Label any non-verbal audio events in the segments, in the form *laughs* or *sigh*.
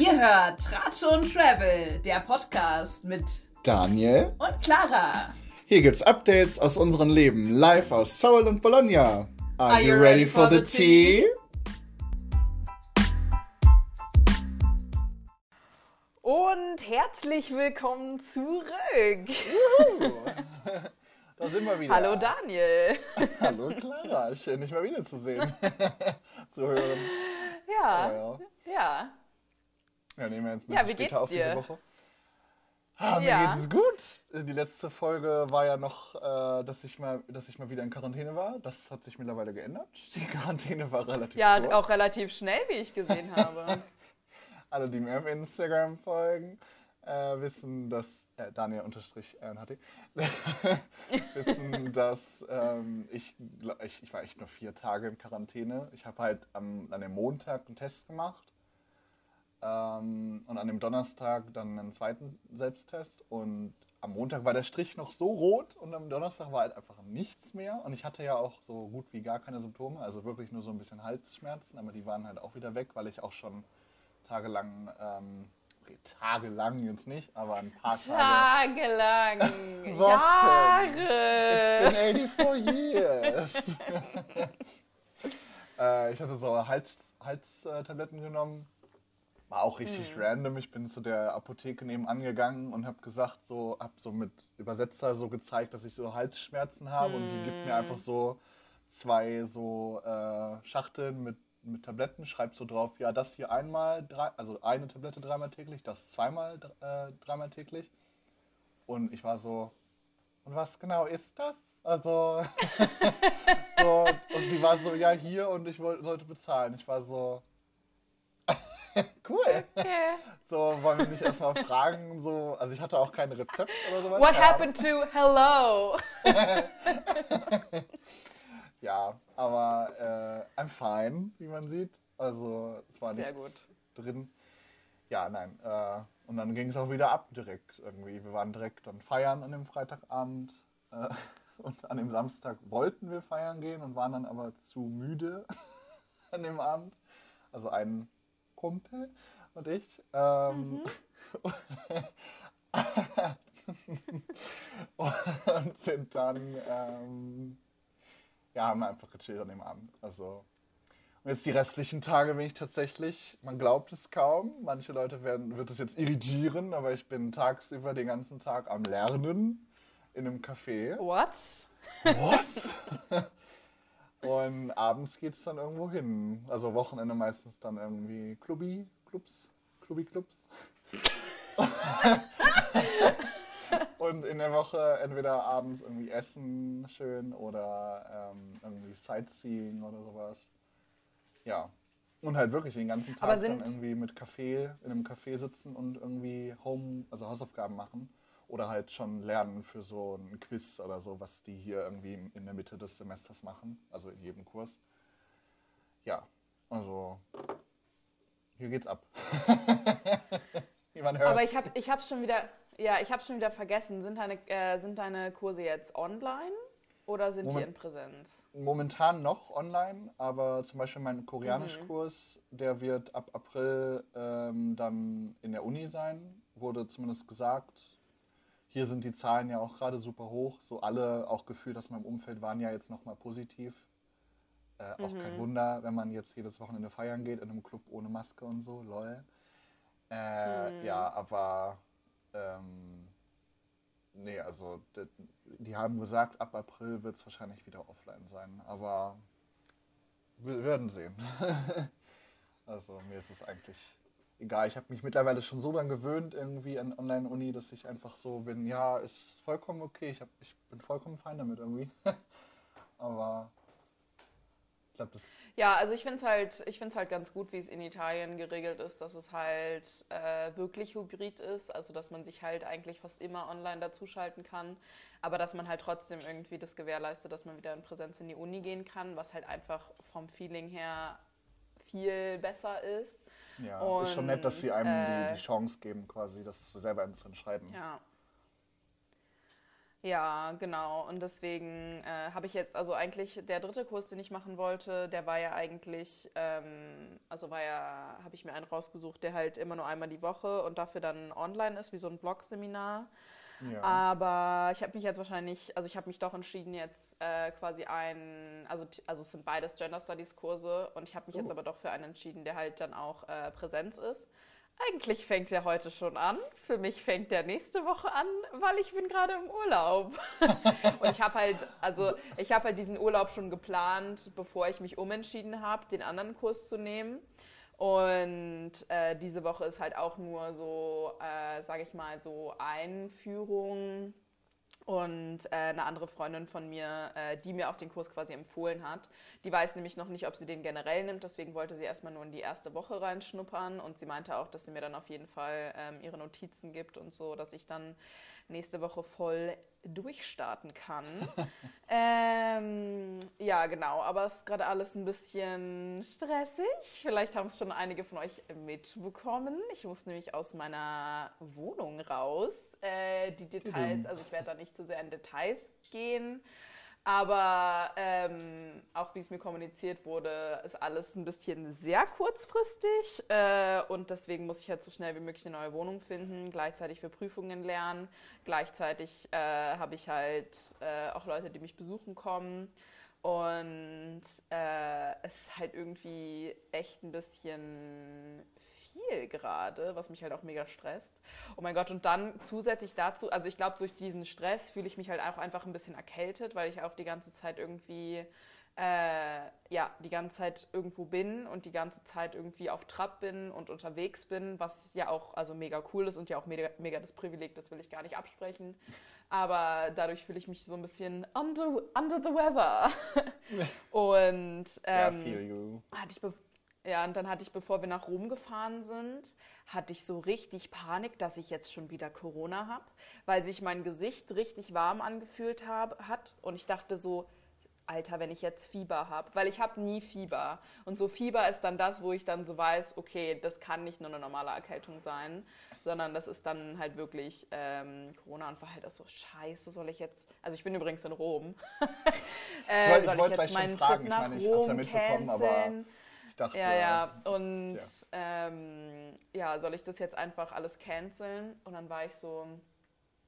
Ihr hört Tratsch und Travel, der Podcast mit Daniel und Clara. Hier gibt's Updates aus unserem Leben, live aus Seoul und Bologna. Are, Are you ready, ready for, for the tea? Und herzlich willkommen zurück. Da sind wir wieder. Hallo Daniel. *laughs* Hallo Clara, schön dich mal wiederzusehen. *laughs* Zu hören. Ja. Ja. Ja, ja nehmen wir jetzt ein bisschen ja, später auf diese Woche. Ah, mir ja. geht's gut. Die letzte Folge war ja noch, äh, dass, ich mal, dass ich mal wieder in Quarantäne war. Das hat sich mittlerweile geändert. *laughs* Die Quarantäne war relativ Ja, kurz. auch relativ schnell, wie ich gesehen habe. *laughs* Alle, die mir auf Instagram folgen, äh, wissen, dass äh, Daniel unterstrich RNHT *laughs* wissen, dass ähm, ich, ich, ich war echt nur vier Tage in Quarantäne. Ich habe halt am, an dem Montag einen Test gemacht ähm, und an dem Donnerstag dann einen zweiten Selbsttest und am Montag war der Strich noch so rot und am Donnerstag war halt einfach nichts mehr. Und ich hatte ja auch so gut wie gar keine Symptome, also wirklich nur so ein bisschen Halsschmerzen, aber die waren halt auch wieder weg, weil ich auch schon tagelang ähm, tagelang jetzt nicht, aber ein paar Tage. Tagelang. Jahre. It's been 84 years. *laughs* äh, ich hatte so Hals, Halstabletten genommen. War auch richtig hm. random. Ich bin zu der Apotheke nebenan gegangen und habe gesagt, so, habe so mit Übersetzer so gezeigt, dass ich so Halsschmerzen habe hm. und die gibt mir einfach hm. so zwei so äh, Schachteln mit mit Tabletten, schreibst so drauf, ja, das hier einmal, drei, also eine Tablette dreimal täglich, das zweimal äh, dreimal täglich. Und ich war so, und was genau ist das? Also, *laughs* so, und sie war so, ja, hier und ich wollte, sollte bezahlen. Ich war so, cool. Okay. So, wollen wir nicht erstmal fragen, so, also ich hatte auch kein Rezept oder sowas. What happened to hello? *laughs* Ja, aber äh, I'm fine, wie man sieht. Also es war Sehr nichts gut. drin. Ja, nein. Äh, und dann ging es auch wieder ab direkt irgendwie. Wir waren direkt dann feiern an dem Freitagabend. Äh, *laughs* und an dem Samstag wollten wir feiern gehen und waren dann aber zu müde *laughs* an dem Abend. Also ein Kumpel und ich. Ähm, mhm. *laughs* und sind dann ähm, ja, haben einfach gechillt an dem Abend. Also, und jetzt die restlichen Tage bin ich tatsächlich, man glaubt es kaum, manche Leute werden, wird es jetzt irritieren, aber ich bin tagsüber den ganzen Tag am Lernen in einem Café. What? What? *laughs* und abends geht es dann irgendwo hin. Also Wochenende meistens dann irgendwie Clubbi, Clubs, Clubbi, Clubs. *laughs* und in der Woche entweder abends irgendwie essen schön oder ähm, irgendwie Sightseeing oder sowas. Ja. Und halt wirklich den ganzen Tag dann irgendwie mit Kaffee, in einem Café sitzen und irgendwie Home, also Hausaufgaben machen. Oder halt schon lernen für so ein Quiz oder so, was die hier irgendwie in der Mitte des Semesters machen, also in jedem Kurs. Ja, also hier geht's ab. *laughs* Aber ich habe ich schon wieder, ja, ich habe schon wieder vergessen. Sind deine, äh, sind deine Kurse jetzt online oder sind Moment, die in Präsenz? Momentan noch online, aber zum Beispiel mein Koreanischkurs, mhm. der wird ab April ähm, dann in der Uni sein, wurde zumindest gesagt. Hier sind die Zahlen ja auch gerade super hoch. So alle, auch gefühlt aus meinem Umfeld, waren ja jetzt nochmal positiv. Äh, auch mhm. kein Wunder, wenn man jetzt jedes Wochenende feiern geht in einem Club ohne Maske und so, lol. Äh, mhm. Ja, aber ähm, nee, also die haben gesagt, ab April wird es wahrscheinlich wieder offline sein, aber wir werden sehen. *laughs* also mir ist es eigentlich egal. Ich habe mich mittlerweile schon so dran gewöhnt irgendwie an Online-Uni, dass ich einfach so bin, ja, ist vollkommen okay, ich, hab, ich bin vollkommen fein damit irgendwie. *laughs* aber glaube, das. Ja, also ich finde es halt, ich halt ganz gut, wie es in Italien geregelt ist, dass es halt äh, wirklich hybrid ist, also dass man sich halt eigentlich fast immer online dazuschalten kann, aber dass man halt trotzdem irgendwie das gewährleistet, dass man wieder in Präsenz in die Uni gehen kann, was halt einfach vom Feeling her viel besser ist. Ja, Und, ist schon nett, dass sie einem äh, die, die, Chance geben, quasi das selber zu entscheiden. Ja. Ja, genau. Und deswegen äh, habe ich jetzt, also eigentlich der dritte Kurs, den ich machen wollte, der war ja eigentlich, ähm, also war ja, habe ich mir einen rausgesucht, der halt immer nur einmal die Woche und dafür dann online ist, wie so ein Blog-Seminar. Ja. Aber ich habe mich jetzt wahrscheinlich, also ich habe mich doch entschieden, jetzt äh, quasi ein, also, also es sind beides Gender Studies Kurse und ich habe mich oh. jetzt aber doch für einen entschieden, der halt dann auch äh, Präsenz ist. Eigentlich fängt er heute schon an. Für mich fängt der nächste Woche an, weil ich bin gerade im Urlaub. *laughs* und ich habe halt, also ich habe halt diesen Urlaub schon geplant, bevor ich mich umentschieden habe, den anderen Kurs zu nehmen. Und äh, diese Woche ist halt auch nur so, äh, sage ich mal, so Einführung und äh, eine andere Freundin von mir, äh, die mir auch den Kurs quasi empfohlen hat, die weiß nämlich noch nicht, ob sie den generell nimmt. Deswegen wollte sie erstmal nur in die erste Woche reinschnuppern. Und sie meinte auch, dass sie mir dann auf jeden Fall ähm, ihre Notizen gibt und so, dass ich dann nächste Woche voll durchstarten kann. *laughs* ähm, ja, genau. Aber es ist gerade alles ein bisschen stressig. Vielleicht haben es schon einige von euch mitbekommen. Ich muss nämlich aus meiner Wohnung raus. Äh, die Details, also ich werde da nicht zu sehr in Details gehen. Aber ähm, auch wie es mir kommuniziert wurde, ist alles ein bisschen sehr kurzfristig. Äh, und deswegen muss ich halt so schnell wie möglich eine neue Wohnung finden, gleichzeitig für Prüfungen lernen. Gleichzeitig äh, habe ich halt äh, auch Leute, die mich besuchen kommen. Und äh, es ist halt irgendwie echt ein bisschen viel gerade, was mich halt auch mega stresst. Oh mein Gott, und dann zusätzlich dazu, also ich glaube, durch diesen Stress fühle ich mich halt auch einfach ein bisschen erkältet, weil ich auch die ganze Zeit irgendwie, äh, ja, die ganze Zeit irgendwo bin und die ganze Zeit irgendwie auf Trab bin und unterwegs bin, was ja auch also mega cool ist und ja auch mega, mega das Privileg, das will ich gar nicht absprechen. Aber dadurch fühle ich mich so ein bisschen under, under the weather. *laughs* und ähm, ja, hatte ich ja, und dann hatte ich, bevor wir nach Rom gefahren sind, hatte ich so richtig Panik, dass ich jetzt schon wieder Corona habe, weil sich mein Gesicht richtig warm angefühlt hab, hat. Und ich dachte so, Alter, wenn ich jetzt Fieber habe, weil ich habe nie Fieber. Und so Fieber ist dann das, wo ich dann so weiß, okay, das kann nicht nur eine normale Erkältung sein, sondern das ist dann halt wirklich ähm, Corona und war halt auch so, scheiße, soll ich jetzt, also ich bin übrigens in Rom, *laughs* äh, soll ich, ich jetzt meinen Trip nach ich meine, Rom canceln? Dachte. Ja, ja. Und ja. Ähm, ja, soll ich das jetzt einfach alles canceln? Und dann war ich so,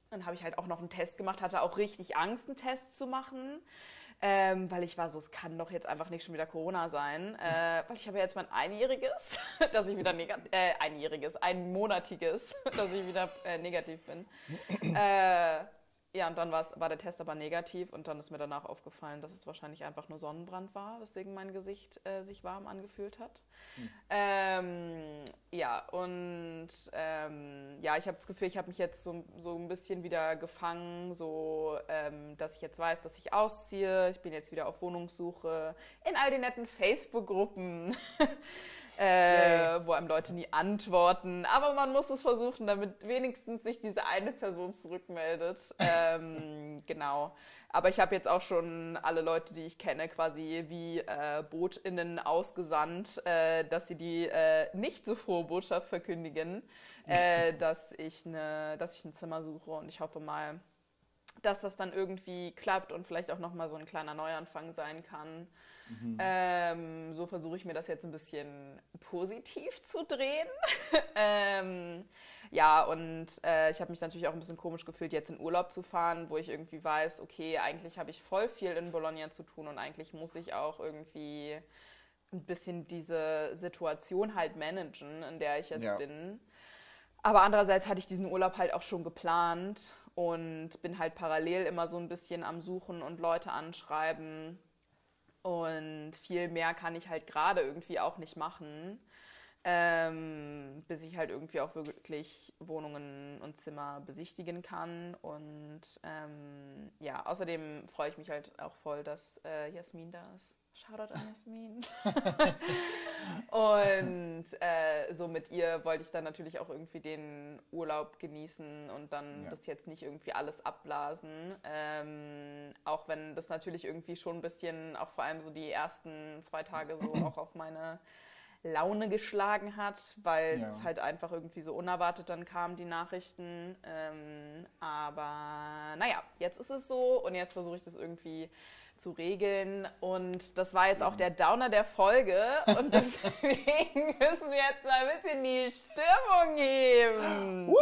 dann habe ich halt auch noch einen Test gemacht, hatte auch richtig Angst, einen Test zu machen. Ähm, weil ich war so, es kann doch jetzt einfach nicht schon wieder Corona sein, äh, *laughs* weil ich habe ja jetzt mein einjähriges, *laughs* dass ich wieder negativ, äh, einjähriges, einmonatiges, *laughs* dass ich wieder äh, negativ bin. Äh, ja, und dann war der Test aber negativ und dann ist mir danach aufgefallen, dass es wahrscheinlich einfach nur Sonnenbrand war, weswegen mein Gesicht äh, sich warm angefühlt hat. Hm. Ähm, ja, und ähm, ja, ich habe das Gefühl, ich habe mich jetzt so, so ein bisschen wieder gefangen, so ähm, dass ich jetzt weiß, dass ich ausziehe. Ich bin jetzt wieder auf Wohnungssuche in all den netten Facebook-Gruppen. *laughs* äh, wo einem Leute nie antworten. Aber man muss es versuchen, damit wenigstens sich diese eine Person zurückmeldet. *laughs* ähm, genau. Aber ich habe jetzt auch schon alle Leute, die ich kenne, quasi wie äh, BotInnen ausgesandt, äh, dass sie die äh, nicht so frohe Botschaft verkündigen, *laughs* äh, dass, ich ne, dass ich ein Zimmer suche. Und ich hoffe mal, dass das dann irgendwie klappt und vielleicht auch nochmal so ein kleiner Neuanfang sein kann. Mhm. Ähm, so versuche ich mir das jetzt ein bisschen positiv zu drehen. *laughs* ähm, ja, und äh, ich habe mich natürlich auch ein bisschen komisch gefühlt, jetzt in Urlaub zu fahren, wo ich irgendwie weiß, okay, eigentlich habe ich voll viel in Bologna zu tun und eigentlich muss ich auch irgendwie ein bisschen diese Situation halt managen, in der ich jetzt ja. bin. Aber andererseits hatte ich diesen Urlaub halt auch schon geplant und bin halt parallel immer so ein bisschen am Suchen und Leute anschreiben. Und viel mehr kann ich halt gerade irgendwie auch nicht machen, ähm, bis ich halt irgendwie auch wirklich Wohnungen und Zimmer besichtigen kann. Und ähm, ja, außerdem freue ich mich halt auch voll, dass äh, Jasmin da ist. Shoutout an Jasmin. *laughs* und äh, so mit ihr wollte ich dann natürlich auch irgendwie den Urlaub genießen und dann ja. das jetzt nicht irgendwie alles abblasen. Ähm, auch wenn das natürlich irgendwie schon ein bisschen, auch vor allem so die ersten zwei Tage so *clears throat* auch auf meine Laune geschlagen hat, weil ja. es halt einfach irgendwie so unerwartet dann kamen, die Nachrichten. Ähm, aber naja, jetzt ist es so und jetzt versuche ich das irgendwie zu regeln. Und das war jetzt auch der Downer der Folge. *laughs* Und deswegen müssen wir jetzt mal ein bisschen die Stimmung heben.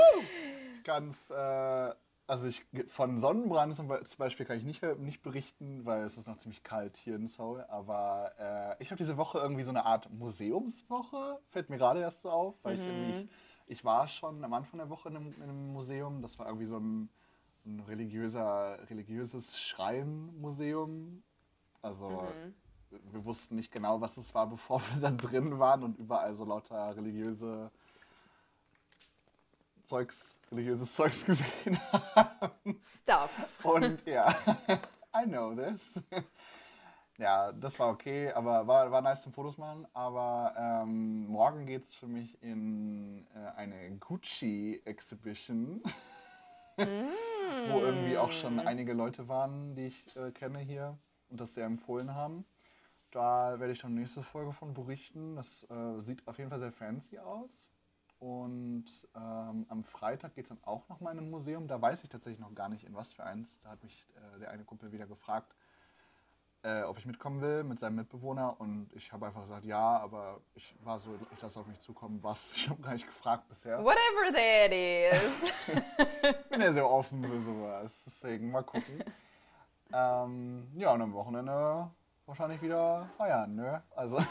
Ganz, äh, also ich, von Sonnenbrand zum Beispiel kann ich nicht, nicht berichten, weil es ist noch ziemlich kalt hier in Seoul. Aber äh, ich habe diese Woche irgendwie so eine Art Museumswoche, fällt mir gerade erst so auf, weil mhm. ich irgendwie, ich war schon am Anfang der Woche in einem, in einem Museum. Das war irgendwie so ein ein religiöser, religiöses Schreinmuseum. Also mhm. wir wussten nicht genau, was es war, *laughs* bevor wir dann drin waren und überall so lauter religiöse Zeugs, religiöses Zeugs *laughs* gesehen haben. Stuff. Und ja, *laughs* I know this. Ja, das war okay, aber war, war nice zum Fotos machen. Aber ähm, morgen geht es für mich in äh, eine Gucci-Exhibition. Mm wo irgendwie auch schon mm. einige Leute waren, die ich äh, kenne hier und das sehr empfohlen haben. Da werde ich dann nächste Folge von berichten. Das äh, sieht auf jeden Fall sehr fancy aus. Und ähm, am Freitag geht es dann auch noch mal in ein Museum. Da weiß ich tatsächlich noch gar nicht, in was für eins. Da hat mich äh, der eine Kumpel wieder gefragt, äh, ob ich mitkommen will mit seinem Mitbewohner. Und ich habe einfach gesagt, ja, aber ich war so, ich lasse auf mich zukommen, was. Ich habe gar nicht gefragt bisher. Whatever that is. ich *laughs* bin ja sehr offen für sowas. Deswegen mal gucken. ähm, ja, und am Wochenende wahrscheinlich wieder feiern, ne? Also.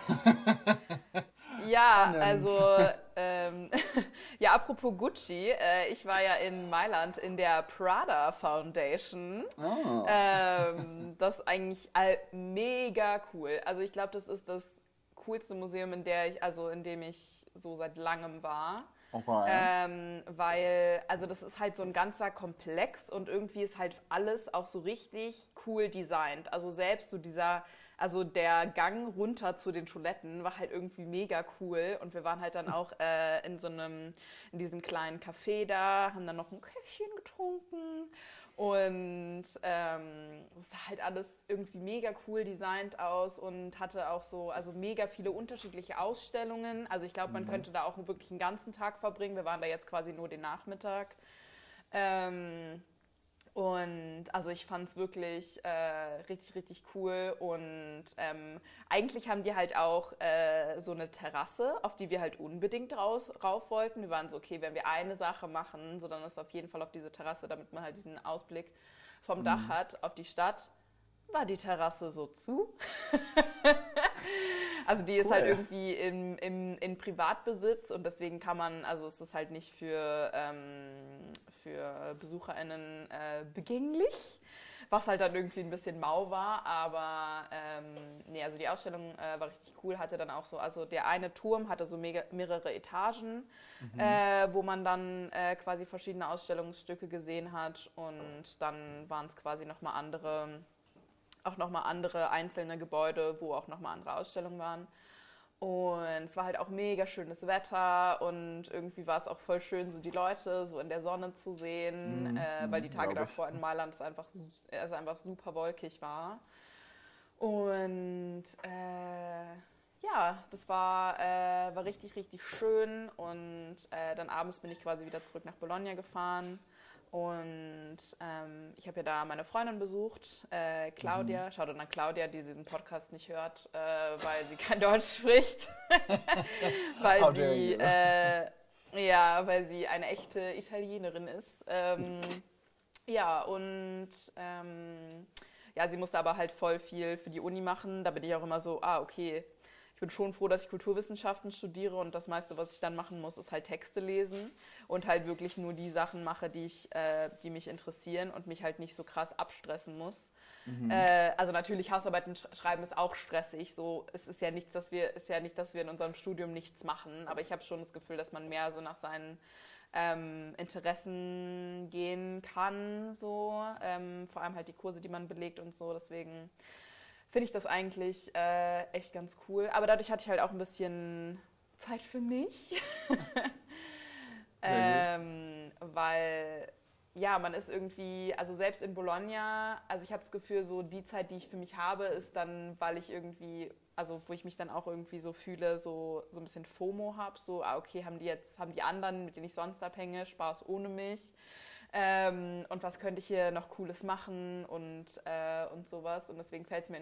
ja, *laughs* also, ähm, *laughs* ja, apropos Gucci, äh, ich war ja in Mailand in der Prada Foundation. Oh. Ähm, das ist eigentlich mega cool. Also, ich glaube, das ist das coolste Museum, in der ich, also in dem ich so seit langem war. Okay. Ähm, weil, also das ist halt so ein ganzer Komplex und irgendwie ist halt alles auch so richtig cool designt. Also selbst so dieser also der Gang runter zu den Toiletten war halt irgendwie mega cool und wir waren halt dann auch äh, in so einem, in diesem kleinen Café da, haben dann noch ein Käffchen getrunken und ähm, es sah halt alles irgendwie mega cool designt aus und hatte auch so, also mega viele unterschiedliche Ausstellungen. Also ich glaube, man mhm. könnte da auch wirklich einen ganzen Tag verbringen. Wir waren da jetzt quasi nur den Nachmittag. Ähm, und also ich fand es wirklich äh, richtig, richtig cool. Und ähm, eigentlich haben die halt auch äh, so eine Terrasse, auf die wir halt unbedingt raus, rauf wollten. Wir waren so, okay, wenn wir eine Sache machen, so dann ist auf jeden Fall auf diese Terrasse, damit man halt diesen Ausblick vom mhm. Dach hat auf die Stadt war die Terrasse so zu. *laughs* also die ist halt irgendwie im, im, in Privatbesitz und deswegen kann man, also es ist halt nicht für, ähm, für BesucherInnen äh, begänglich, was halt dann irgendwie ein bisschen mau war, aber ähm, nee, also die Ausstellung äh, war richtig cool, hatte dann auch so, also der eine Turm hatte so mega, mehrere Etagen, mhm. äh, wo man dann äh, quasi verschiedene Ausstellungsstücke gesehen hat und dann waren es quasi nochmal andere auch nochmal andere einzelne Gebäude, wo auch nochmal andere Ausstellungen waren. Und es war halt auch mega schönes Wetter und irgendwie war es auch voll schön, so die Leute so in der Sonne zu sehen, mm, äh, weil die Tage davor in Mailand es einfach, es einfach super wolkig war. Und äh, ja, das war, äh, war richtig, richtig schön. Und äh, dann abends bin ich quasi wieder zurück nach Bologna gefahren. Und ähm, ich habe ja da meine Freundin besucht, äh, Claudia. Mhm. Schaut an Claudia, die diesen Podcast nicht hört, äh, weil sie kein *laughs* Deutsch spricht. *laughs* weil sie, äh, ja, weil sie eine echte Italienerin ist. Ähm, ja, und ähm, ja, sie musste aber halt voll viel für die Uni machen. Da bin ich auch immer so, ah, okay, ich bin schon froh, dass ich Kulturwissenschaften studiere und das meiste, was ich dann machen muss, ist halt Texte lesen und halt wirklich nur die Sachen mache, die, ich, äh, die mich interessieren und mich halt nicht so krass abstressen muss. Mhm. Äh, also natürlich Hausarbeiten schreiben ist auch stressig. So, es ist ja nichts, dass wir, ist ja nicht, dass wir in unserem Studium nichts machen, aber ich habe schon das Gefühl, dass man mehr so nach seinen ähm, Interessen gehen kann, so ähm, vor allem halt die Kurse, die man belegt und so. Deswegen finde ich das eigentlich äh, echt ganz cool. Aber dadurch hatte ich halt auch ein bisschen Zeit für mich. *laughs* ähm, weil ja, man ist irgendwie, also selbst in Bologna, also ich habe das Gefühl, so die Zeit, die ich für mich habe, ist dann, weil ich irgendwie, also wo ich mich dann auch irgendwie so fühle, so, so ein bisschen FOMO habe, so, ah, okay, haben die jetzt, haben die anderen, mit denen ich sonst abhänge, Spaß ohne mich. Ähm, und was könnte ich hier noch Cooles machen und, äh, und sowas. Und deswegen fällt es mir,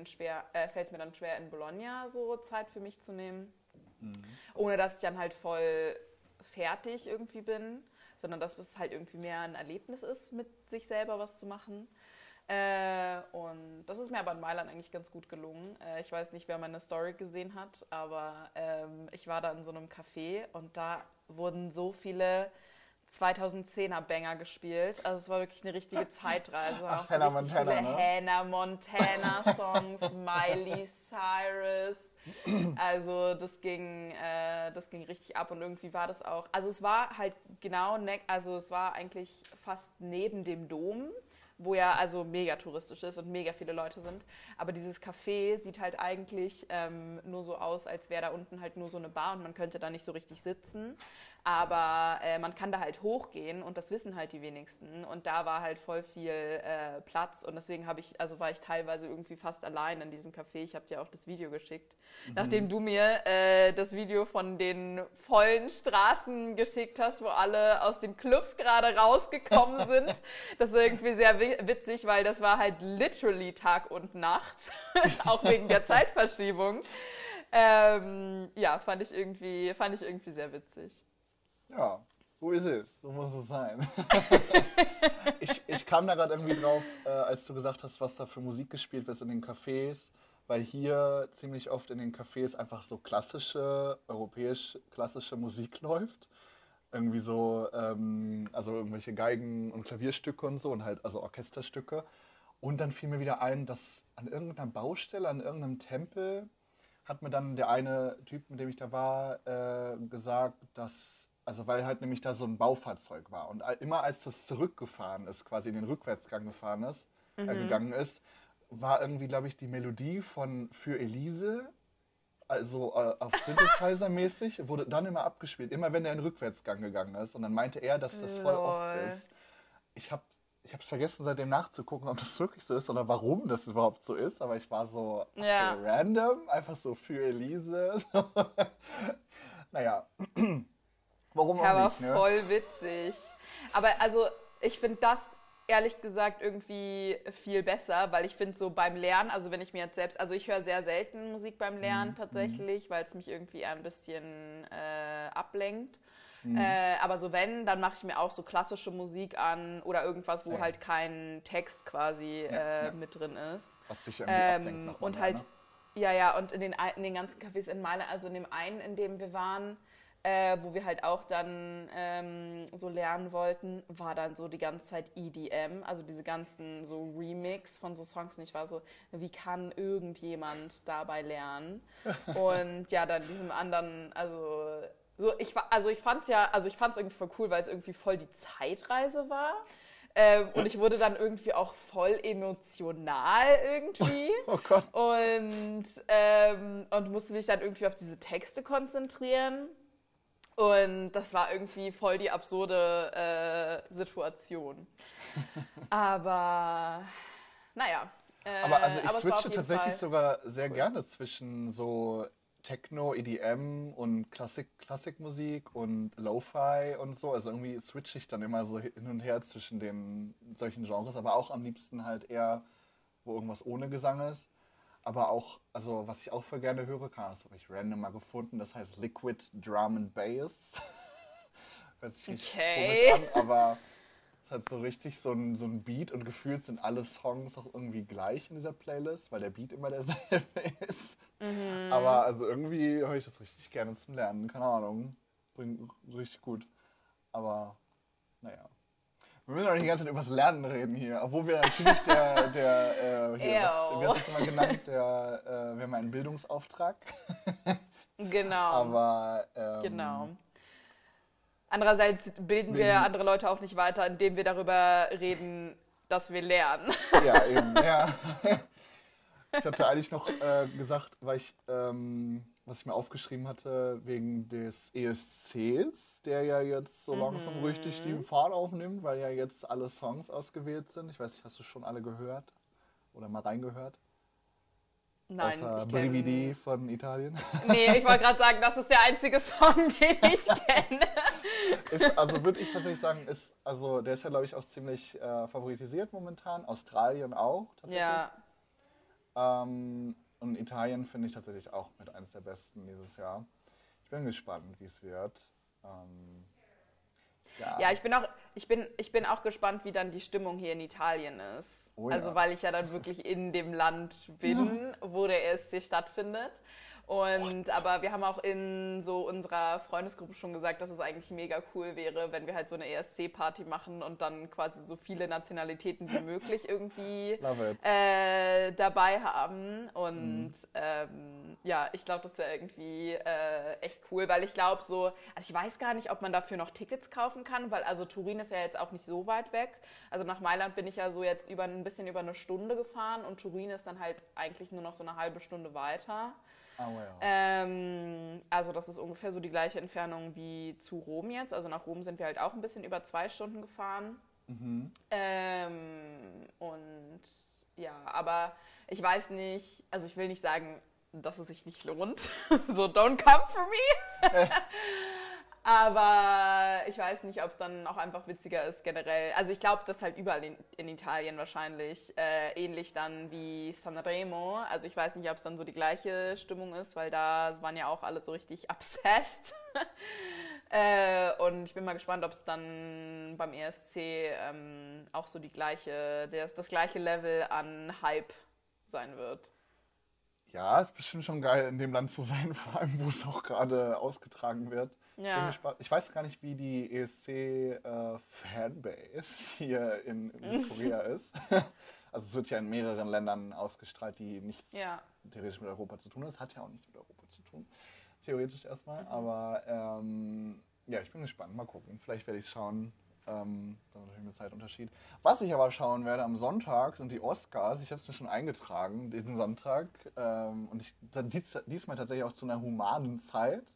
äh, mir dann schwer, in Bologna so Zeit für mich zu nehmen. Mhm. Ohne dass ich dann halt voll fertig irgendwie bin sondern dass es halt irgendwie mehr ein Erlebnis ist, mit sich selber was zu machen. Äh, und das ist mir aber in Mailand eigentlich ganz gut gelungen. Äh, ich weiß nicht, wer meine Story gesehen hat, aber ähm, ich war da in so einem Café und da wurden so viele 2010er Banger gespielt. Also es war wirklich eine richtige *laughs* Zeitreise. Ach, so Hannah Montana, ne? Hannah Montana Songs, *laughs* Miley Cyrus, also das ging, äh, das ging richtig ab und irgendwie war das auch. Also es war halt genau, ne, also es war eigentlich fast neben dem Dom wo ja also mega touristisch ist und mega viele Leute sind. Aber dieses Café sieht halt eigentlich ähm, nur so aus, als wäre da unten halt nur so eine Bar und man könnte da nicht so richtig sitzen. Aber äh, man kann da halt hochgehen und das wissen halt die wenigsten. Und da war halt voll viel äh, Platz und deswegen habe ich, also war ich teilweise irgendwie fast allein in diesem Café. Ich habe dir auch das Video geschickt, mhm. nachdem du mir äh, das Video von den vollen Straßen geschickt hast, wo alle aus den Clubs gerade rausgekommen *laughs* sind. das ist irgendwie sehr witzig, weil das war halt literally Tag und Nacht, *laughs* auch wegen der Zeitverschiebung. Ähm, ja, fand ich irgendwie, fand ich irgendwie sehr witzig. Ja, so ist es. So muss es sein. *laughs* ich, ich kam da gerade irgendwie drauf, äh, als du gesagt hast, was da für Musik gespielt wird in den Cafés, weil hier ziemlich oft in den Cafés einfach so klassische, europäisch klassische Musik läuft. Irgendwie so, ähm, also irgendwelche Geigen- und Klavierstücke und so und halt, also Orchesterstücke. Und dann fiel mir wieder ein, dass an irgendeiner Baustelle, an irgendeinem Tempel, hat mir dann der eine Typ, mit dem ich da war, äh, gesagt, dass also weil halt nämlich da so ein Baufahrzeug war. Und immer als das zurückgefahren ist, quasi in den Rückwärtsgang gefahren ist, äh, mhm. äh, gegangen ist, war irgendwie, glaube ich, die Melodie von Für Elise, also äh, auf *laughs* Synthesizer mäßig, wurde dann immer abgespielt, immer wenn er in den Rückwärtsgang gegangen ist. Und dann meinte er, dass das voll Lol. oft ist. Ich habe ich es vergessen, seitdem nachzugucken, ob das wirklich so ist oder warum das überhaupt so ist. Aber ich war so ja. random, einfach so für Elise. *laughs* naja. *clears throat* Warum auch ja, nicht? Aber ne? voll witzig. Aber also, ich finde das ehrlich gesagt irgendwie viel besser, weil ich finde so beim Lernen, also wenn ich mir jetzt selbst, also ich höre sehr selten Musik beim Lernen mhm. tatsächlich, weil es mich irgendwie eher ein bisschen äh, ablenkt. Mhm. Äh, aber so wenn, dann mache ich mir auch so klassische Musik an oder irgendwas, wo ja. halt kein Text quasi ja, äh, ja. mit drin ist. Was dich irgendwie ähm, ablenkt Und halt, ne? ja, ja, und in den, in den ganzen Cafés in Mailand, also in dem einen, in dem wir waren, äh, wo wir halt auch dann ähm, so lernen wollten, war dann so die ganze Zeit EDM, also diese ganzen so Remix von so Songs. Und ich war so, wie kann irgendjemand dabei lernen? *laughs* Und ja, dann diesem anderen, also so ich also ich fand's ja, also ich fand's irgendwie voll cool, weil es irgendwie voll die Zeitreise war. Ähm, und ich wurde dann irgendwie auch voll emotional irgendwie. *laughs* Oh Gott. Und, ähm, und musste mich dann irgendwie auf diese Texte konzentrieren. Und das war irgendwie voll die absurde äh, Situation. *laughs* aber naja. Äh, aber also ich aber switche tatsächlich Fall sogar sehr cool. gerne zwischen so Techno, EDM und Klassik, Klassikmusik und Lo-Fi und so. Also irgendwie switche ich dann immer so hin und her zwischen den solchen Genres, aber auch am liebsten halt eher, wo irgendwas ohne Gesang ist. Aber auch, also was ich auch für gerne höre, das habe ich random mal gefunden, das heißt Liquid Drum and Bass. *laughs* Hört sich okay. komisch an, aber es hat so richtig so ein, so ein Beat und gefühlt sind alle Songs auch irgendwie gleich in dieser Playlist, weil der Beat immer derselbe *laughs* ist. Mhm. Aber also irgendwie höre ich das richtig gerne zum Lernen, keine Ahnung. Bringt richtig gut. Aber naja. Wir müssen doch nicht die ganze Zeit über das Lernen reden hier, obwohl wir natürlich der, der äh, hier, was, wie hast du es immer genannt, der, äh, wir haben einen Bildungsauftrag. genau. Aber, ähm, genau. Andererseits bilden wir andere Leute auch nicht weiter, indem wir darüber reden, dass wir lernen. Ja, eben, *laughs* ja. Ich hatte eigentlich noch äh, gesagt, weil ich ähm, was ich mir aufgeschrieben hatte, wegen des ESCs, der ja jetzt so langsam mhm. richtig die Fahrt aufnimmt, weil ja jetzt alle Songs ausgewählt sind. Ich weiß nicht, hast du schon alle gehört oder mal reingehört? Nein. Außer Brividi von Italien. Nee, ich wollte gerade sagen, das ist der einzige Song, *laughs* den ich *laughs* kenne. Ist, also würde ich tatsächlich sagen, ist, also der ist ja, glaube ich, auch ziemlich äh, favoritisiert momentan. Australien auch, tatsächlich. Ja. Ähm, und Italien finde ich tatsächlich auch mit eines der besten dieses Jahr. Ich bin gespannt, wie es wird. Ähm, ja. ja, ich bin auch, ich bin, ich bin auch gespannt, wie dann die Stimmung hier in Italien ist. Oh, also ja. weil ich ja dann wirklich in dem Land bin, wo der ESC stattfindet. Und aber wir haben auch in so unserer Freundesgruppe schon gesagt, dass es eigentlich mega cool wäre, wenn wir halt so eine ESC-Party machen und dann quasi so viele Nationalitäten wie möglich irgendwie äh, dabei haben. Und mhm. ähm, ja, ich glaube, das wäre irgendwie äh, echt cool, weil ich glaube so, also ich weiß gar nicht, ob man dafür noch Tickets kaufen kann, weil also Turin ist ja jetzt auch nicht so weit weg. Also nach Mailand bin ich ja so jetzt über ein bisschen über eine Stunde gefahren und Turin ist dann halt eigentlich nur noch so eine halbe Stunde weiter. Ah, ähm, also das ist ungefähr so die gleiche Entfernung wie zu Rom jetzt. Also nach Rom sind wir halt auch ein bisschen über zwei Stunden gefahren. Mhm. Ähm, und ja, aber ich weiß nicht, also ich will nicht sagen, dass es sich nicht lohnt. *laughs* so, don't come for me. *laughs* Aber ich weiß nicht, ob es dann auch einfach witziger ist generell. Also ich glaube, das halt überall in, in Italien wahrscheinlich äh, ähnlich dann wie Sanremo. Also ich weiß nicht, ob es dann so die gleiche Stimmung ist, weil da waren ja auch alle so richtig *laughs* obsessed. *laughs* äh, und ich bin mal gespannt, ob es dann beim ESC ähm, auch so die gleiche, das, das gleiche Level an Hype sein wird. Ja, ist bestimmt schon geil, in dem Land zu sein, *laughs* vor allem, wo es auch gerade ausgetragen wird. Ja. Ich weiß gar nicht, wie die ESC-Fanbase äh, *laughs* hier in, in *laughs* Korea ist. *laughs* Also es wird ja in mehreren Ländern ausgestrahlt, die nichts ja. theoretisch mit Europa zu tun haben. Es hat ja auch nichts mit Europa zu tun, theoretisch erstmal. Mhm. Aber ähm, ja, ich bin gespannt. Mal gucken. Vielleicht werde ich es schauen. Ähm, dann natürlich mit Zeitunterschied. Was ich aber schauen werde am Sonntag sind die Oscars. Ich habe es mir schon eingetragen, diesen Sonntag. Ähm, und ich, dies, diesmal tatsächlich auch zu einer humanen Zeit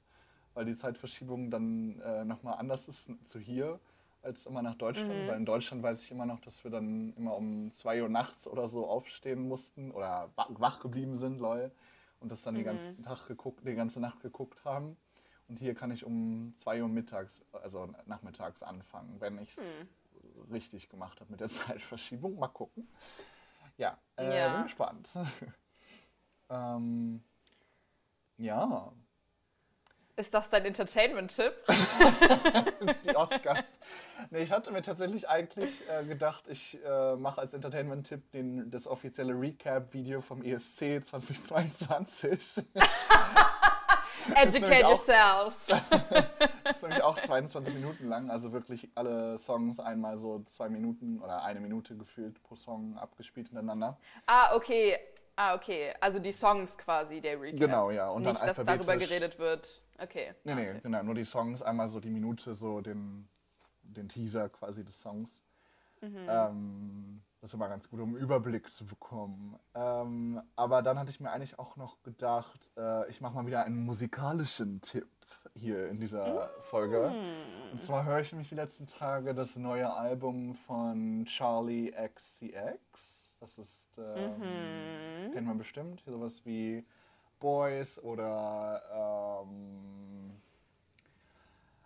weil die Zeitverschiebung dann äh, nochmal anders ist zu hier als immer nach Deutschland. Mhm. Weil in Deutschland weiß ich immer noch, dass wir dann immer um 2 Uhr nachts oder so aufstehen mussten oder wach geblieben sind, lol. Und das dann mhm. den ganzen Tag geguckt, die ganze Nacht geguckt haben. Und hier kann ich um 2 Uhr mittags, also nachmittags anfangen, wenn ich es mhm. richtig gemacht habe mit der *laughs* Zeitverschiebung. Mal gucken. Ja, äh, ja. bin gespannt. *laughs* ähm, ja, ist das dein Entertainment-Tipp? *laughs* die Oscars. Nee, ich hatte mir tatsächlich eigentlich äh, gedacht, ich äh, mache als Entertainment-Tipp das offizielle Recap-Video vom ESC 2022. *laughs* Educate yourselves. *laughs* das ist nämlich auch 22 Minuten lang, also wirklich alle Songs einmal so zwei Minuten oder eine Minute gefühlt pro Song abgespielt hintereinander. Ah, okay. Ah, okay. Also die Songs quasi, der Recap. Genau, ja. Und Nicht, dann dass darüber geredet wird. Okay. Nee, nee, okay. genau. Nur die Songs, einmal so die Minute, so den, den Teaser quasi des Songs. Mhm. Ähm, das ist immer ganz gut, um einen Überblick zu bekommen. Ähm, aber dann hatte ich mir eigentlich auch noch gedacht, äh, ich mache mal wieder einen musikalischen Tipp hier in dieser mm. Folge. Und zwar höre ich mich die letzten Tage das neue Album von Charlie XCX. Das ist, ähm, mhm. kennt man bestimmt, sowas wie Boys oder, ähm,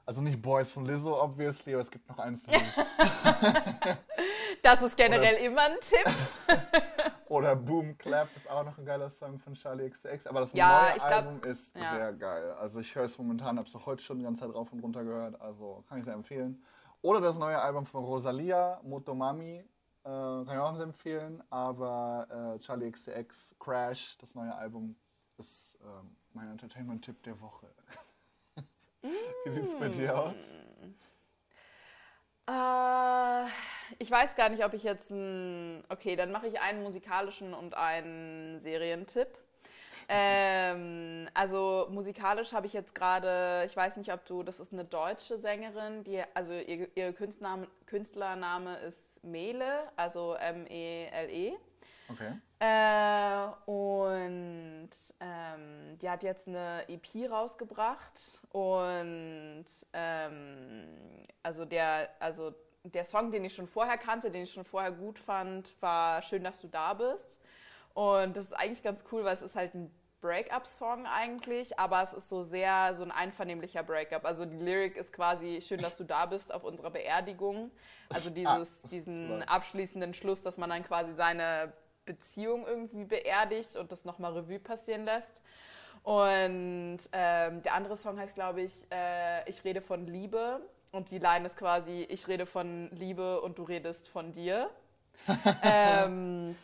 also nicht Boys von Lizzo, obviously, aber es gibt noch eins. *laughs* das ist generell oder, immer ein Tipp. *laughs* oder Boom Clap ist auch noch ein geiler Song von Charlie XX. Aber das ja, neue Album glaub, ist ja. sehr geil. Also ich höre es momentan, habe es auch heute schon die ganze Zeit rauf und runter gehört. Also kann ich sehr empfehlen. Oder das neue Album von Rosalia, Motomami. Äh, kann ich auch empfehlen, aber äh, Charlie XCX Crash, das neue Album, ist äh, mein Entertainment-Tipp der Woche. *laughs* Wie sieht es bei dir aus? Uh, ich weiß gar nicht, ob ich jetzt einen. Okay, dann mache ich einen musikalischen und einen Serientipp. Ähm, also musikalisch habe ich jetzt gerade, ich weiß nicht, ob du, das ist eine deutsche Sängerin, die, also ihr, ihr Künstlername, Künstlername ist Mele, also M-E-L-E. Okay. Äh, und ähm, die die hat jetzt eine EP rausgebracht und ähm, also der, also der Song, den ich schon vorher kannte, den ich schon vorher gut fand, war Schön, dass du da bist. Und das ist eigentlich ganz cool, weil es ist halt ein Breakup-Song eigentlich, aber es ist so sehr so ein einvernehmlicher Breakup. Also die Lyric ist quasi schön, dass du da bist auf unserer Beerdigung. Also dieses, ah. diesen abschließenden Schluss, dass man dann quasi seine Beziehung irgendwie beerdigt und das nochmal Revue passieren lässt. Und ähm, der andere Song heißt, glaube ich, äh, Ich rede von Liebe. Und die Line ist quasi, ich rede von Liebe und du redest von dir. *laughs* ähm,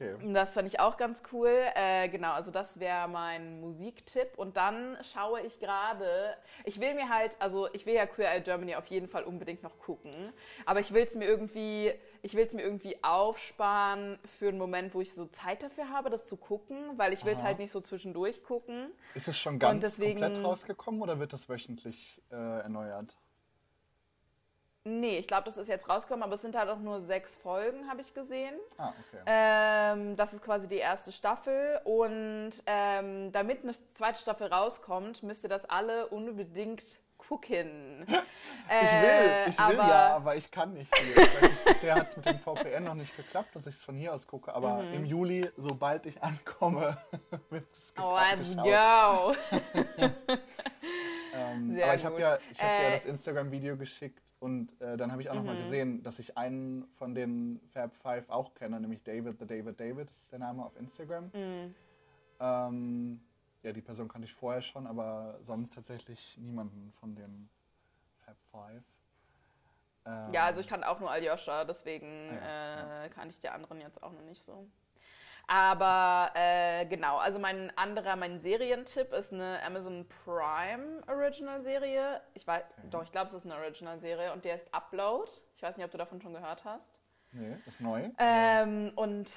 Okay. Das fand ich auch ganz cool. Äh, genau, also das wäre mein Musiktipp. Und dann schaue ich gerade, ich will mir halt, also ich will ja Queer Eye Germany auf jeden Fall unbedingt noch gucken. Aber ich will es mir irgendwie, ich will es mir irgendwie aufsparen für einen Moment, wo ich so Zeit dafür habe, das zu gucken, weil ich will es halt nicht so zwischendurch gucken. Ist es schon ganz deswegen, komplett rausgekommen oder wird das wöchentlich äh, erneuert? Nee, ich glaube, das ist jetzt rausgekommen, aber es sind halt auch nur sechs Folgen, habe ich gesehen. Ah, okay. Ähm, das ist quasi die erste Staffel. Und ähm, damit eine zweite Staffel rauskommt, müsst ihr das alle unbedingt gucken. *laughs* ich will, äh, ich will aber ja, aber ich kann nicht. Ich, bisher hat es mit dem VPN noch nicht geklappt, dass ich es von hier aus gucke. Aber mhm. im Juli, sobald ich ankomme, *laughs* wird es Oh, let's *laughs* go! Ähm, aber ich habe ja, hab äh, ja das Instagram-Video geschickt und äh, dann habe ich auch mhm. noch mal mhm. gesehen, dass ich einen von den Fab Five auch kenne, nämlich David the David David, ist der Name auf Instagram. Mhm. Ähm, ja, die Person kannte ich vorher schon, aber sonst tatsächlich niemanden von den Fab Five. Ähm, ja, also ich kannte auch nur Aljoscha, deswegen ja, äh, ja. kannte ich die anderen jetzt auch noch nicht so. Aber äh, genau, also mein anderer, mein Serientipp ist eine Amazon Prime Original Serie. Ich weiß, okay. doch, ich glaube, es ist eine Original Serie und der ist Upload. Ich weiß nicht, ob du davon schon gehört hast. Nee, ist neu. Ähm, und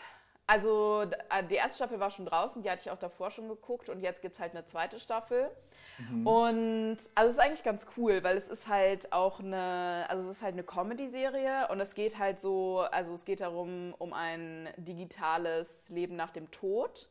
also äh, die erste Staffel war schon draußen, die hatte ich auch davor schon geguckt und jetzt gibt es halt eine zweite Staffel. Mhm. Und also es ist eigentlich ganz cool, weil es ist halt auch eine, also es ist halt eine Comedy-Serie und es geht halt so, also es geht darum, um ein digitales Leben nach dem Tod.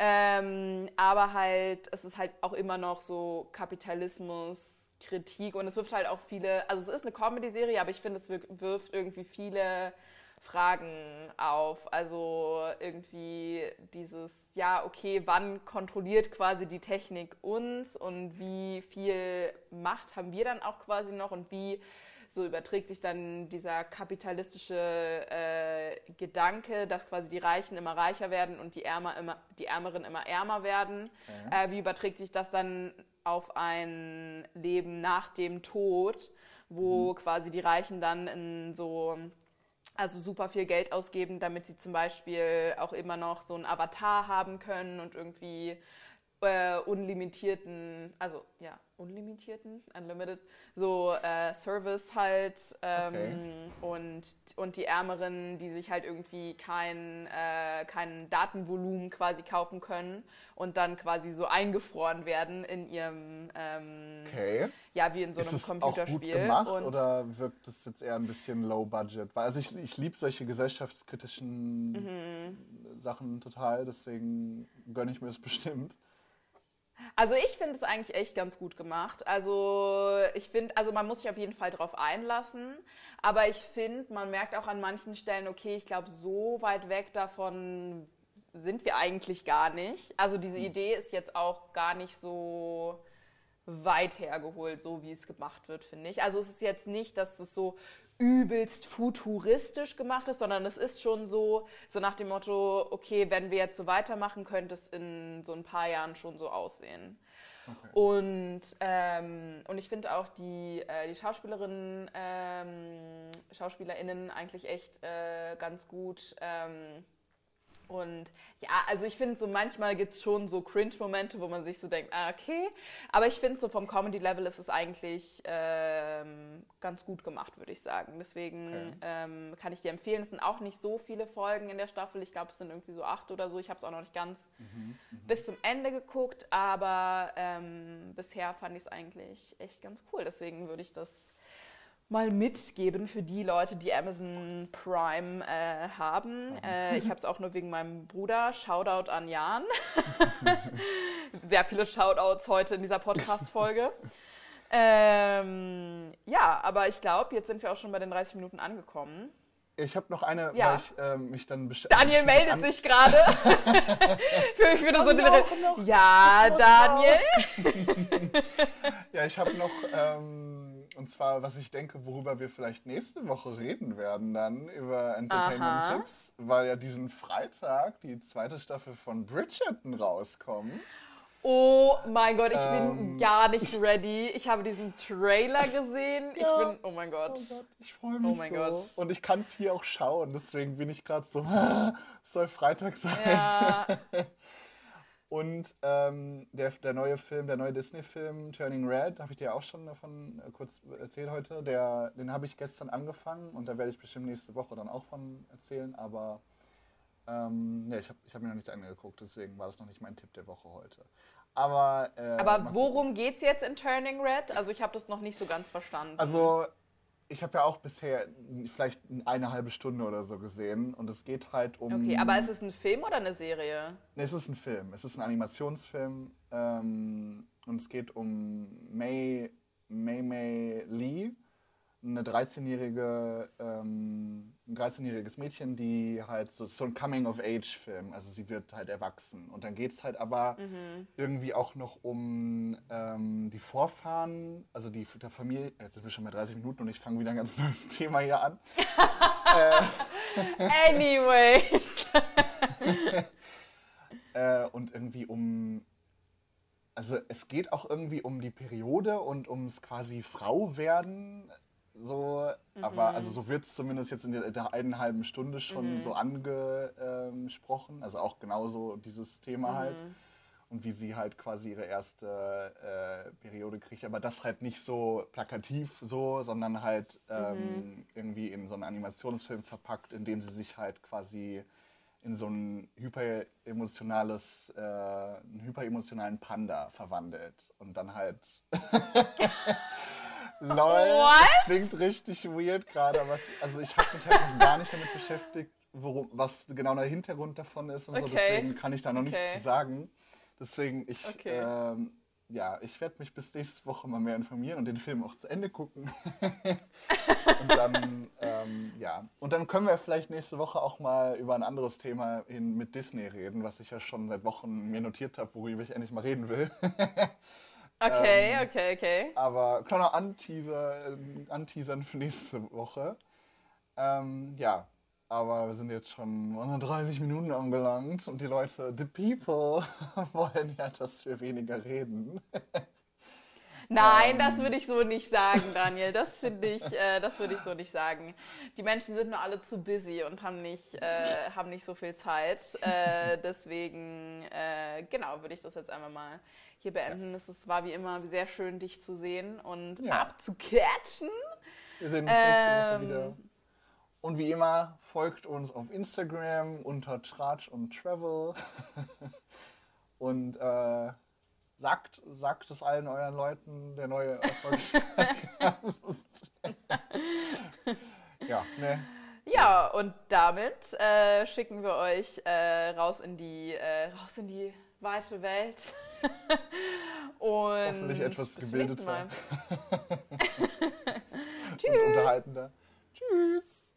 Ähm, aber halt, es ist halt auch immer noch so Kapitalismus, Kritik und es wirft halt auch viele, also es ist eine Comedy-Serie, aber ich finde, es wirft irgendwie viele Fragen auf. Also irgendwie dieses, ja, okay, wann kontrolliert quasi die Technik uns und wie viel Macht haben wir dann auch quasi noch und wie so überträgt sich dann dieser kapitalistische äh, Gedanke, dass quasi die Reichen immer reicher werden und die, Ärmer immer, die Ärmeren immer ärmer werden. Mhm. Äh, wie überträgt sich das dann auf ein Leben nach dem Tod, wo mhm. quasi die Reichen dann in so also super viel Geld ausgeben, damit sie zum Beispiel auch immer noch so einen Avatar haben können und irgendwie äh, unlimitierten, also ja, unlimitierten, unlimited, so äh, Service halt ähm, okay. und, und die Ärmeren, die sich halt irgendwie kein, äh, kein Datenvolumen quasi kaufen können und dann quasi so eingefroren werden in ihrem, ähm, okay. ja, wie in so einem Ist Computerspiel. Auch gut gemacht und oder wirkt es jetzt eher ein bisschen low budget? Weil also ich, ich liebe solche gesellschaftskritischen mhm. Sachen total, deswegen gönne ich mir das *laughs* bestimmt. Also ich finde es eigentlich echt ganz gut gemacht. Also ich finde, also man muss sich auf jeden Fall drauf einlassen. Aber ich finde, man merkt auch an manchen Stellen, okay, ich glaube, so weit weg davon sind wir eigentlich gar nicht. Also diese hm. Idee ist jetzt auch gar nicht so weit hergeholt, so wie es gemacht wird, finde ich. Also es ist jetzt nicht, dass es so übelst futuristisch gemacht ist, sondern es ist schon so, so nach dem Motto, okay, wenn wir jetzt so weitermachen, könnte es in so ein paar Jahren schon so aussehen. Okay. Und, ähm, und ich finde auch die, äh, die Schauspielerinnen, ähm, SchauspielerInnen eigentlich echt äh, ganz gut. Ähm, und ja, also ich finde so manchmal gibt es schon so Cringe-Momente, wo man sich so denkt, ah, okay. Aber ich finde so vom Comedy-Level ist es eigentlich ähm, ganz gut gemacht, würde ich sagen. Deswegen okay. ähm, kann ich dir empfehlen. Es sind auch nicht so viele Folgen in der Staffel. Ich glaube, es sind irgendwie so acht oder so. Ich habe es auch noch nicht ganz mhm, mhm, bis zum Ende geguckt, aber ähm, bisher fand ich es eigentlich echt ganz cool. Deswegen würde ich das mal mitgeben für die Leute, die Amazon Prime äh, haben. Mhm. Äh, ich habe es auch nur wegen meinem Bruder. Shoutout an Jan. *laughs* Sehr viele Shoutouts heute in dieser Podcast-Folge. *laughs* ähm, ja, aber ich glaube, jetzt sind wir auch schon bei den 30 Minuten angekommen. Ich habe noch eine, ja. weil ich ähm, mich dann Daniel *laughs* meldet sich gerade. Für mich wieder so eine. Ja, Daniel. ja, ich habe noch, ähm, und zwar, was ich denke, worüber wir vielleicht nächste Woche reden werden, dann über Entertainment-Tipps, weil ja diesen Freitag die zweite Staffel von Bridgerton rauskommt. Oh mein Gott, ich ähm, bin gar nicht ready. Ich habe diesen Trailer gesehen. Ja. Ich bin, oh mein Gott. Oh Gott ich freue mich oh mein so. Gott. Und ich kann es hier auch schauen. Deswegen bin ich gerade so, es *laughs* soll Freitag sein. Ja. *laughs* Und ähm, der, der neue Film, der neue Disney-Film Turning Red, habe ich dir auch schon davon äh, kurz erzählt heute. Der, den habe ich gestern angefangen und da werde ich bestimmt nächste Woche dann auch von erzählen. Aber ähm, nee, ich habe ich hab mir noch nichts angeguckt, deswegen war das noch nicht mein Tipp der Woche heute. Aber, äh, Aber worum geht es jetzt in Turning Red? Also ich habe das noch nicht so ganz verstanden. Also ich habe ja auch bisher vielleicht eine halbe Stunde oder so gesehen und es geht halt um. Okay, aber ist es ein Film oder eine Serie? Ne, es ist ein Film. Es ist ein Animationsfilm ähm, und es geht um May May May Lee eine 13-jährige, ähm, ein 13-jähriges Mädchen, die halt so, so ein Coming-of-Age-Film, also sie wird halt erwachsen. Und dann geht es halt aber mhm. irgendwie auch noch um ähm, die Vorfahren, also die der Familie, jetzt sind wir schon bei 30 Minuten und ich fange wieder ein ganz *laughs* neues Thema hier an. *laughs* äh, Anyways. *laughs* äh, und irgendwie um also es geht auch irgendwie um die Periode und ums quasi Frau werden. So, mhm. aber also so wird es zumindest jetzt in der, einen halben Stunde schon mhm. so angesprochen. Also auch genauso dieses Thema halt. mhm. halt. Und wie sie halt quasi ihre erste äh, Periode kriegt. Aber das halt nicht so plakativ so, sondern halt ähm, mhm. irgendwie in so einen Animationsfilm verpackt, in dem sie sich halt quasi in so ein hyperemotionales, äh, einen hyperemotionalen Panda verwandelt. Und dann halt *laughs* *laughs* Lol, What? klingt richtig weird gerade. Also ich habe mich halt noch gar nicht damit beschäftigt, worum, was genau der Hintergrund davon ist und okay. so. Deswegen kann ich da noch okay. nichts zu sagen. Deswegen, ich, okay. ähm, ja, ich werde mich bis nächste Woche mal mehr informieren und den Film auch zu Ende gucken. *laughs* und dann, ähm, ja. Und dann können wir vielleicht nächste Woche auch mal über ein anderes Thema hin mit Disney reden, was ich ja schon seit Wochen mir notiert habe, worüber ich endlich mal reden will. *laughs* Okay, ähm, okay, okay. Aber kleiner Anteaser, äh, Anteasern für nächste Woche. Ähm, ja, aber wir sind jetzt schon 130 Minuten angelangt und die Leute, the people, *laughs* wollen ja, dass wir weniger reden. *laughs* Nein, ähm. das würde ich so nicht sagen, Daniel. Das finde ich, äh, das würde ich so nicht sagen. Die Menschen sind nur alle zu busy und haben nicht, äh, haben nicht so viel Zeit. Äh, *laughs* deswegen, äh, genau, würde ich das jetzt einmal mal hier beenden. Ja. Es war wie immer sehr schön, dich zu sehen und ja. abzucatchen. Wir sehen uns nächste Woche ähm, wieder. Und wie immer, folgt uns auf Instagram unter Tratsch und Travel. *laughs* und äh, sagt, sagt es allen euren Leuten, der neue Erfolgspodcast. *laughs* *laughs* ja, ne? Ja, und damit äh, schicken wir euch äh, raus in die äh, raus in die weite Welt. *laughs* Und Hoffentlich etwas gebildeter. und unterhaltender. Tschüss.